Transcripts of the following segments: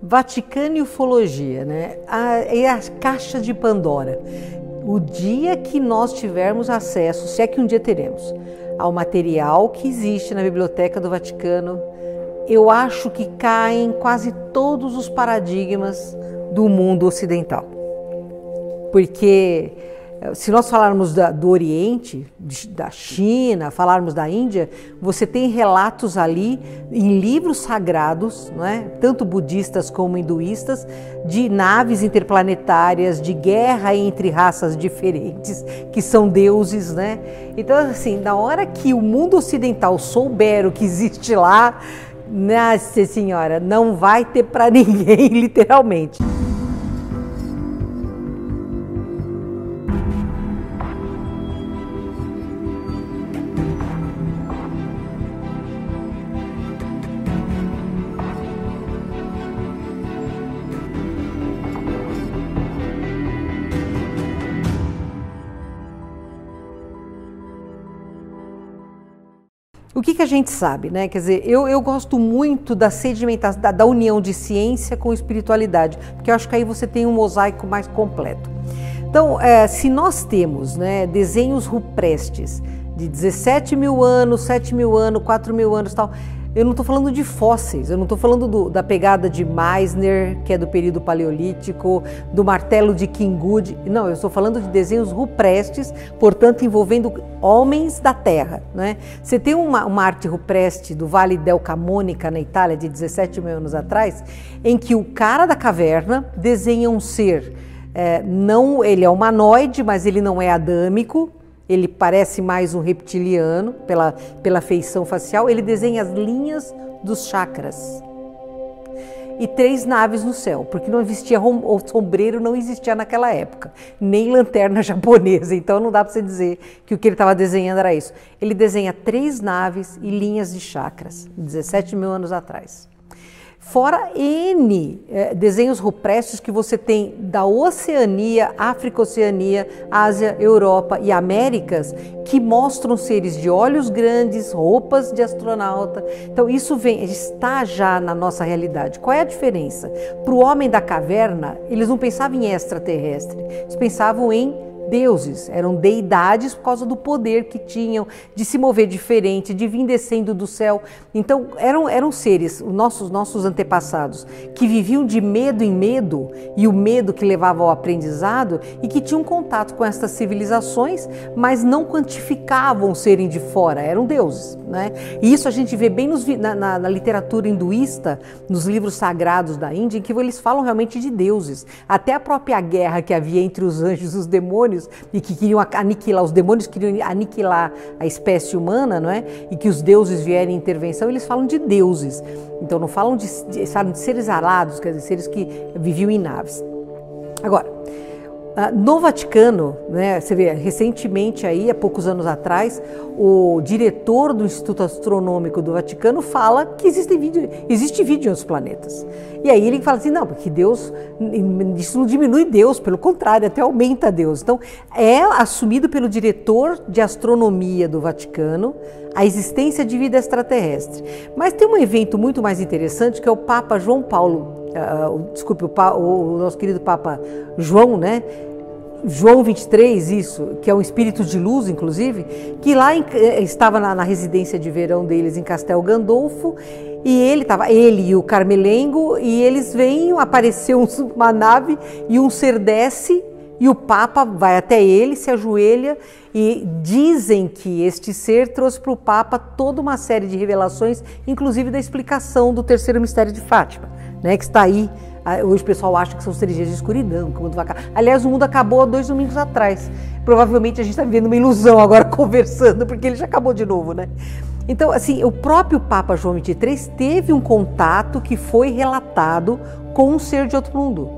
Vaticano e ufologia, né? A, é a caixa de Pandora. O dia que nós tivermos acesso, se é que um dia teremos, ao material que existe na Biblioteca do Vaticano, eu acho que caem quase todos os paradigmas do mundo ocidental. Porque se nós falarmos da, do Oriente, da China, falarmos da Índia, você tem relatos ali em livros sagrados, é? tanto budistas como hinduístas, de naves interplanetárias, de guerra entre raças diferentes, que são deuses. Né? Então, assim, na hora que o mundo ocidental souber o que existe lá, nossa senhora, não vai ter para ninguém, literalmente. O que, que a gente sabe, né? Quer dizer, eu, eu gosto muito da sedimentação, da, da união de ciência com espiritualidade, porque eu acho que aí você tem um mosaico mais completo. Então, é, se nós temos né, desenhos rupestres de 17 mil anos, 7 mil anos, 4 mil anos tal, eu não estou falando de fósseis, eu não estou falando do, da pegada de Meissner, que é do período paleolítico, do martelo de Kingwood. Não, eu estou falando de desenhos rupestres, portanto envolvendo homens da terra. Né? Você tem uma, uma arte rupreste do Vale del Camonica, na Itália, de 17 mil anos atrás, em que o cara da caverna desenha um ser. É, não, ele é humanoide, mas ele não é adâmico, ele parece mais um reptiliano pela, pela feição facial, ele desenha as linhas dos chakras. E três naves no céu, porque não existia o sombreiro, não existia naquela época, nem lanterna japonesa, então não dá para você dizer que o que ele estava desenhando era isso. Ele desenha três naves e linhas de chakras, 17 mil anos atrás. Fora N é, desenhos rupestres que você tem da Oceania, África-Oceania, Ásia, Europa e Américas, que mostram seres de olhos grandes, roupas de astronauta. Então, isso vem, está já na nossa realidade. Qual é a diferença? Para o homem da caverna, eles não pensavam em extraterrestre, eles pensavam em deuses, eram deidades por causa do poder que tinham de se mover diferente, de vir descendo do céu. Então eram, eram seres, nossos, nossos antepassados, que viviam de medo em medo e o medo que levava ao aprendizado e que tinham contato com estas civilizações, mas não quantificavam serem de fora, eram deuses. Né? E isso a gente vê bem nos, na, na, na literatura hinduísta, nos livros sagrados da Índia, em que eles falam realmente de deuses. Até a própria guerra que havia entre os anjos e os demônios demônios e que queriam aniquilar, os demônios queriam aniquilar a espécie humana, não é? E que os deuses vierem em intervenção, eles falam de deuses. Então não falam de, de, falam de seres alados, quer dizer, seres que viviam em naves. Agora, no Vaticano, né, você vê, recentemente aí, há poucos anos atrás, o diretor do Instituto Astronômico do Vaticano fala que existe vídeo, existe vídeo em outros planetas. E aí ele fala assim, não, porque Deus, isso não diminui Deus, pelo contrário, até aumenta Deus. Então, é assumido pelo diretor de astronomia do Vaticano a existência de vida extraterrestre. Mas tem um evento muito mais interessante que é o Papa João Paulo, uh, desculpe, o, o nosso querido Papa João, né? João 23, isso, que é um espírito de luz, inclusive, que lá em, eh, estava na, na, residência de verão deles em Castel Gandolfo, e ele estava, ele e o Carmelengo, e eles vêm, apareceu uma nave e um ser desce, e o Papa vai até ele, se ajoelha, e dizem que este ser trouxe para o Papa toda uma série de revelações, inclusive da explicação do terceiro mistério de Fátima, né, que está aí hoje o pessoal acha que são três dias de escuridão, que o mundo vai acabar. Aliás, o mundo acabou há dois domingos atrás. Provavelmente a gente está vivendo uma ilusão agora conversando, porque ele já acabou de novo, né? Então, assim, o próprio Papa João XXIII teve um contato que foi relatado com um ser de outro mundo.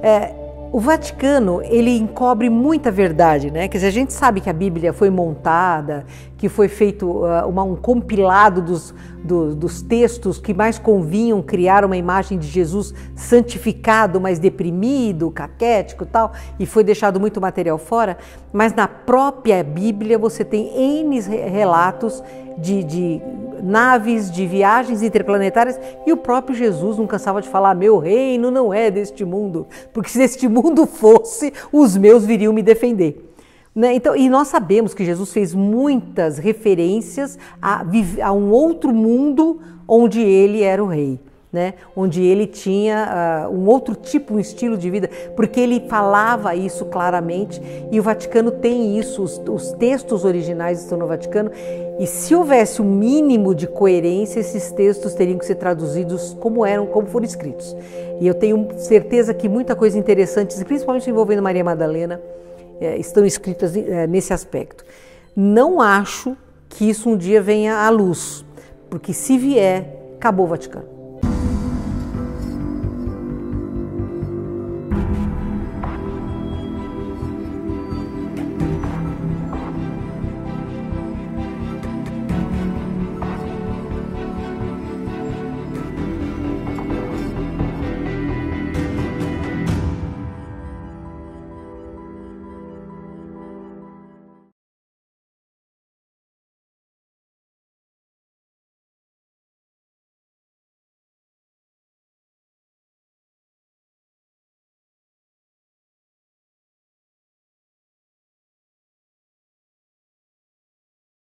É, o Vaticano, ele encobre muita verdade, né? Quer dizer, a gente sabe que a Bíblia foi montada, que foi feito uh, uma, um compilado dos, do, dos textos que mais convinham criar uma imagem de Jesus santificado, mas deprimido, caquético tal, e foi deixado muito material fora. Mas na própria Bíblia você tem N relatos de, de naves, de viagens interplanetárias, e o próprio Jesus não cansava de falar: Meu reino não é deste mundo, porque se deste mundo fosse, os meus viriam me defender. Né? Então, e nós sabemos que Jesus fez muitas referências a, a um outro mundo onde ele era o rei. Né? onde ele tinha uh, um outro tipo, um estilo de vida, porque ele falava isso claramente e o Vaticano tem isso, os, os, textos originais estão no Vaticano e se houvesse o um mínimo de coerência, esses textos teriam que ser traduzidos como eram, como foram escritos. E eu tenho certeza que muita coisa interessante, principalmente envolvendo Maria Madalena, é, estão escritas é, nesse aspecto. Não acho que isso um dia venha à luz, porque se vier, acabou o Vaticano.